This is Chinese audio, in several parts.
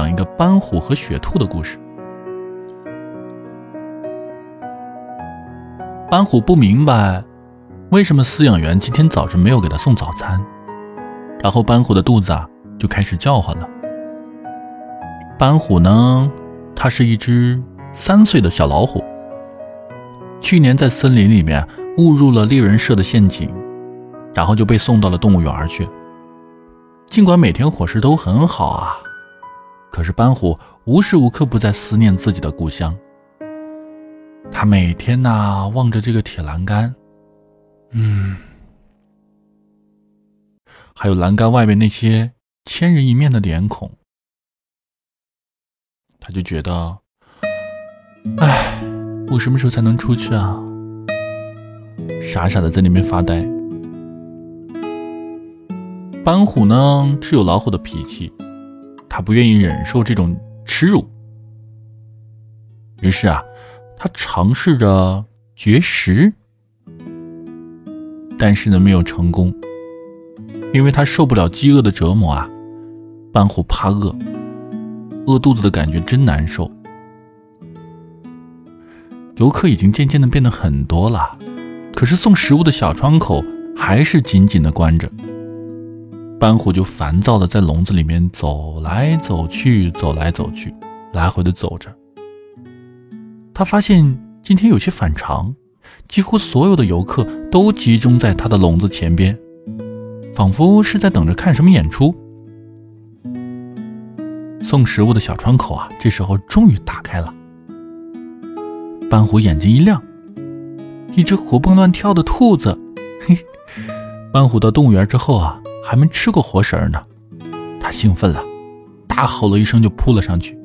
讲一个斑虎和雪兔的故事。斑虎不明白为什么饲养员今天早晨没有给他送早餐，然后斑虎的肚子啊就开始叫唤了。斑虎呢，它是一只三岁的小老虎，去年在森林里面误入了猎人设的陷阱，然后就被送到了动物园去。尽管每天伙食都很好啊。可是斑虎无时无刻不在思念自己的故乡。他每天呐望着这个铁栏杆，嗯，还有栏杆外面那些千人一面的脸孔，他就觉得，唉，我什么时候才能出去啊？傻傻的在那边发呆。斑虎呢是有老虎的脾气。他不愿意忍受这种耻辱，于是啊，他尝试着绝食，但是呢，没有成功，因为他受不了饥饿的折磨啊。半虎怕饿，饿肚子的感觉真难受。游客已经渐渐的变得很多了，可是送食物的小窗口还是紧紧的关着。斑虎就烦躁的在笼子里面走来走去，走来走去，来回的走着。他发现今天有些反常，几乎所有的游客都集中在他的笼子前边，仿佛是在等着看什么演出。送食物的小窗口啊，这时候终于打开了。斑虎眼睛一亮，一只活蹦乱跳的兔子。嘿，斑虎到动物园之后啊。还没吃过活食呢，他兴奋了，大吼了一声就扑了上去。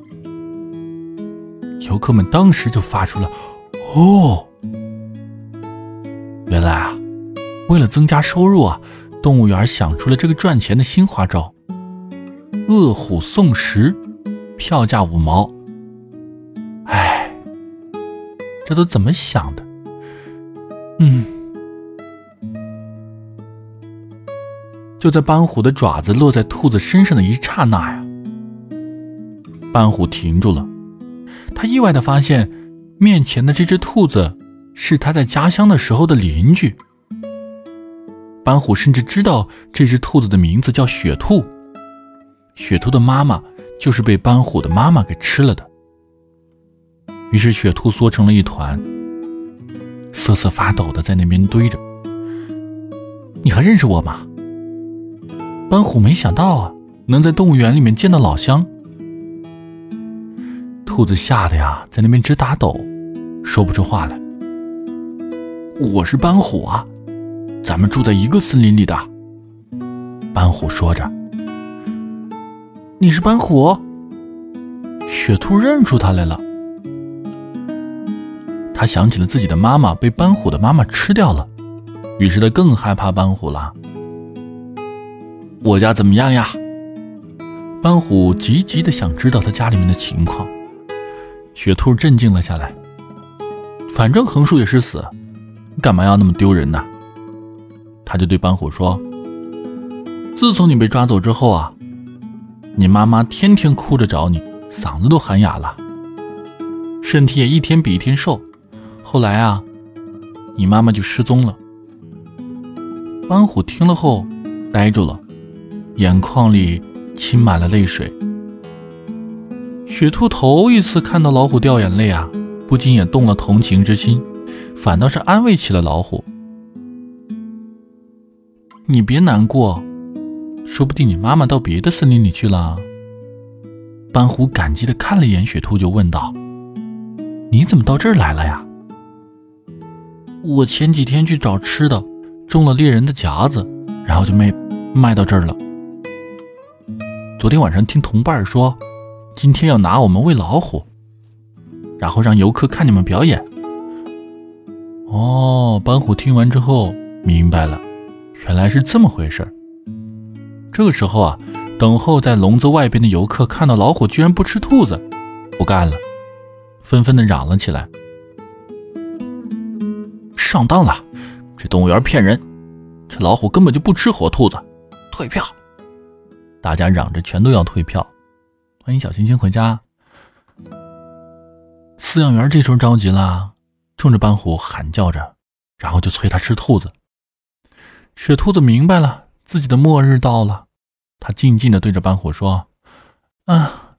游客们当时就发出了“哦”，原来啊，为了增加收入啊，动物园想出了这个赚钱的新花招——饿虎送食，票价五毛。哎，这都怎么想的？嗯。就在斑虎的爪子落在兔子身上的一刹那呀，斑虎停住了。他意外的发现，面前的这只兔子是他在家乡的时候的邻居。斑虎甚至知道这只兔子的名字叫雪兔，雪兔的妈妈就是被斑虎的妈妈给吃了的。于是雪兔缩成了一团，瑟瑟发抖的在那边堆着。你还认识我吗？斑虎没想到啊，能在动物园里面见到老乡。兔子吓得呀，在那边直打抖，说不出话来。我是斑虎啊，咱们住在一个森林里的。斑虎说着。你是斑虎？雪兔认出他来了。他想起了自己的妈妈被斑虎的妈妈吃掉了，于是他更害怕斑虎了。我家怎么样呀？斑虎急急的想知道他家里面的情况。雪兔镇静了下来。反正横竖也是死，干嘛要那么丢人呢？他就对斑虎说：“自从你被抓走之后啊，你妈妈天天哭着找你，嗓子都喊哑了，身体也一天比一天瘦。后来啊，你妈妈就失踪了。”斑虎听了后，呆住了。眼眶里噙满了泪水。雪兔头一次看到老虎掉眼泪啊，不禁也动了同情之心，反倒是安慰起了老虎：“你别难过，说不定你妈妈到别的森林里去了。”斑虎感激地看了一眼雪兔，就问道：“你怎么到这儿来了呀？”“我前几天去找吃的，中了猎人的夹子，然后就没卖到这儿了。”昨天晚上听同伴说，今天要拿我们喂老虎，然后让游客看你们表演。哦，斑虎听完之后明白了，原来是这么回事这个时候啊，等候在笼子外边的游客看到老虎居然不吃兔子，不干了，纷纷的嚷了起来：“上当了！这动物园骗人，这老虎根本就不吃活兔子，退票！”大家嚷着全都要退票，欢迎小星星回家。饲养员这时候着急了，冲着斑虎喊叫着，然后就催他吃兔子。雪兔子明白了，自己的末日到了，他静静的对着斑虎说：“啊，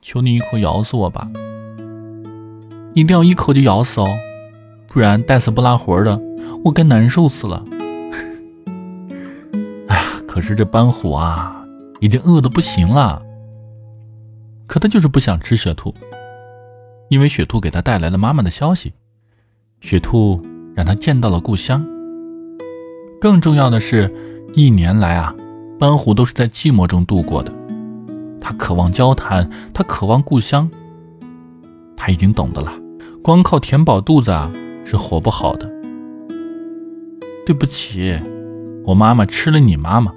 求你一口咬死我吧，一定要一口就咬死哦，不然带死不拉活的，我该难受死了。” 哎呀，可是这斑虎啊，已经饿得不行了。可他就是不想吃雪兔，因为雪兔给他带来了妈妈的消息，雪兔让他见到了故乡。更重要的是，一年来啊，班虎都是在寂寞中度过的。他渴望交谈，他渴望故乡。他已经懂得了，光靠填饱肚子啊是活不好的。对不起，我妈妈吃了你妈妈。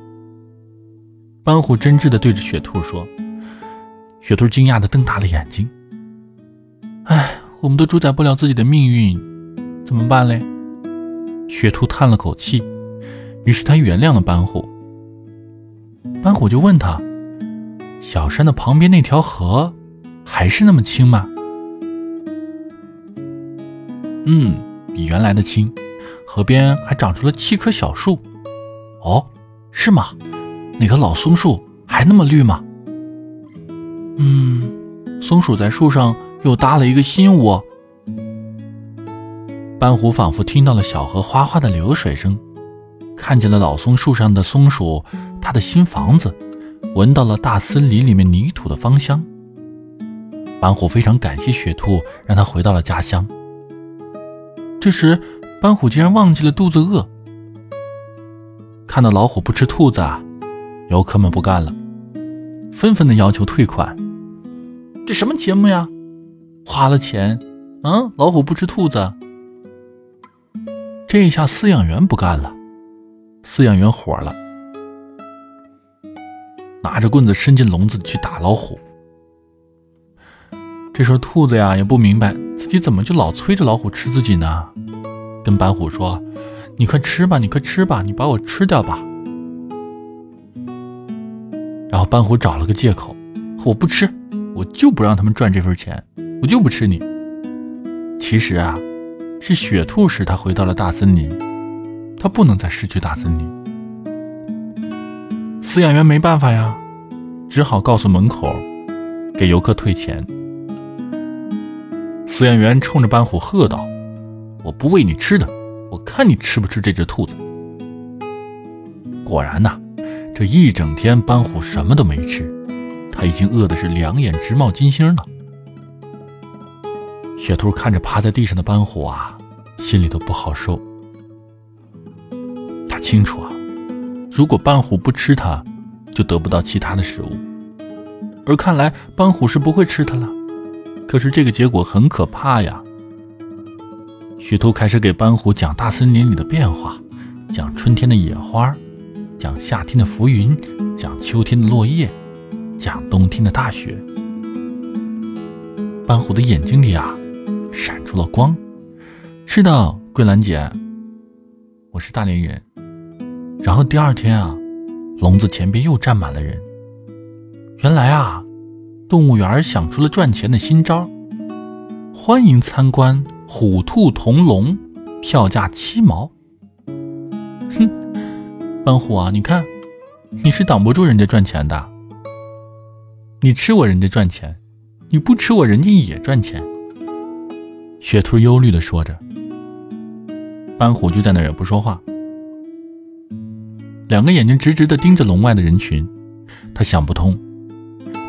班虎真挚地对着雪兔说。雪兔惊讶地瞪大了眼睛。唉，我们都主宰不了自己的命运，怎么办嘞？雪兔叹了口气，于是他原谅了班虎。班虎就问他：“小山的旁边那条河还是那么清吗？”“嗯，比原来的清，河边还长出了七棵小树。”“哦，是吗？那棵老松树还那么绿吗？”嗯，松鼠在树上又搭了一个新窝。斑虎仿佛听到了小河哗哗的流水声，看见了老松树上的松鼠，它的新房子，闻到了大森林里面泥土的芳香。斑虎非常感谢雪兔，让它回到了家乡。这时，斑虎竟然忘记了肚子饿。看到老虎不吃兔子，啊，游客们不干了，纷纷的要求退款。这什么节目呀？花了钱，嗯，老虎不吃兔子。这下饲养员不干了，饲养员火了，拿着棍子伸进笼子去打老虎。这时候兔子呀也不明白自己怎么就老催着老虎吃自己呢，跟白虎说：“你快吃吧，你快吃吧，你把我吃掉吧。”然后斑虎找了个借口：“我不吃。”我就不让他们赚这份钱，我就不吃你。其实啊，是雪兔使他回到了大森林，他不能再失去大森林。饲养员没办法呀，只好告诉门口，给游客退钱。饲养员冲着斑虎喝道：“我不喂你吃的，我看你吃不吃这只兔子。”果然呐，这一整天斑虎什么都没吃。他已经饿的是两眼直冒金星了。雪兔看着趴在地上的斑虎啊，心里都不好受。他清楚啊，如果斑虎不吃它，就得不到其他的食物。而看来斑虎是不会吃它了。可是这个结果很可怕呀。雪兔开始给斑虎讲大森林里的变化，讲春天的野花，讲夏天的浮云，讲秋天的落叶。讲冬天的大雪，斑虎的眼睛里啊，闪出了光。是的，桂兰姐，我是大连人。然后第二天啊，笼子前边又站满了人。原来啊，动物园想出了赚钱的新招，欢迎参观虎兔同笼，票价七毛。哼，斑虎啊，你看，你是挡不住人家赚钱的。你吃我，人家赚钱；你不吃我，人家也赚钱。雪兔忧虑地说着，斑虎就在那儿也不说话，两个眼睛直直地盯着笼外的人群。他想不通，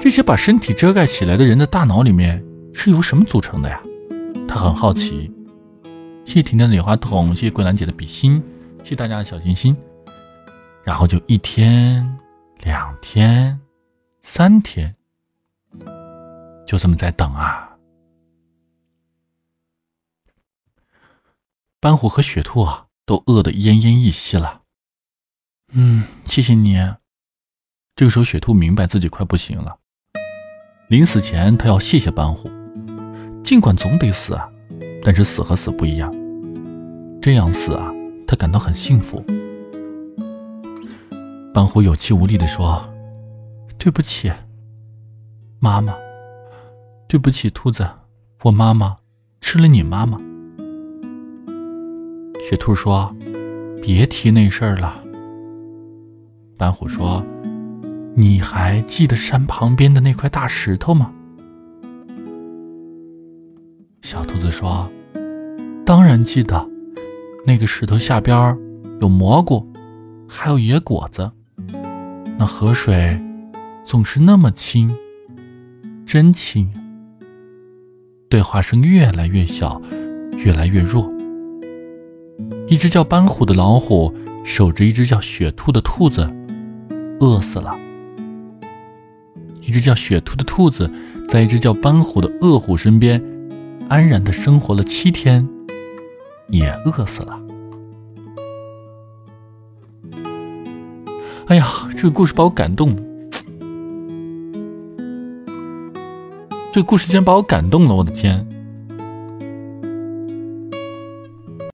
这些把身体遮盖起来的人的大脑里面是由什么组成的呀？他很好奇。谢婷婷的礼花筒，谢谢桂兰姐的比心，谢谢大家的小心心。然后就一天，两天，三天。就这么在等啊！斑虎和雪兔啊，都饿得奄奄一息了。嗯，谢谢你。这个时候，雪兔明白自己快不行了。临死前，他要谢谢斑虎。尽管总得死啊，但是死和死不一样。这样死啊，他感到很幸福。斑虎有气无力地说：“对不起。”妈妈，对不起，兔子，我妈妈吃了你妈妈。”雪兔说：“别提那事儿了。”斑虎说：“你还记得山旁边的那块大石头吗？”小兔子说：“当然记得，那个石头下边有蘑菇，还有野果子。那河水总是那么清，真清。”对话声越来越小，越来越弱。一只叫斑虎的老虎守着一只叫雪兔的兔子。饿死了。一只叫雪兔的兔子，在一只叫斑虎的恶虎身边，安然的生活了七天，也饿死了。哎呀，这个故事把我感动。这个故事竟然把我感动了，我的天！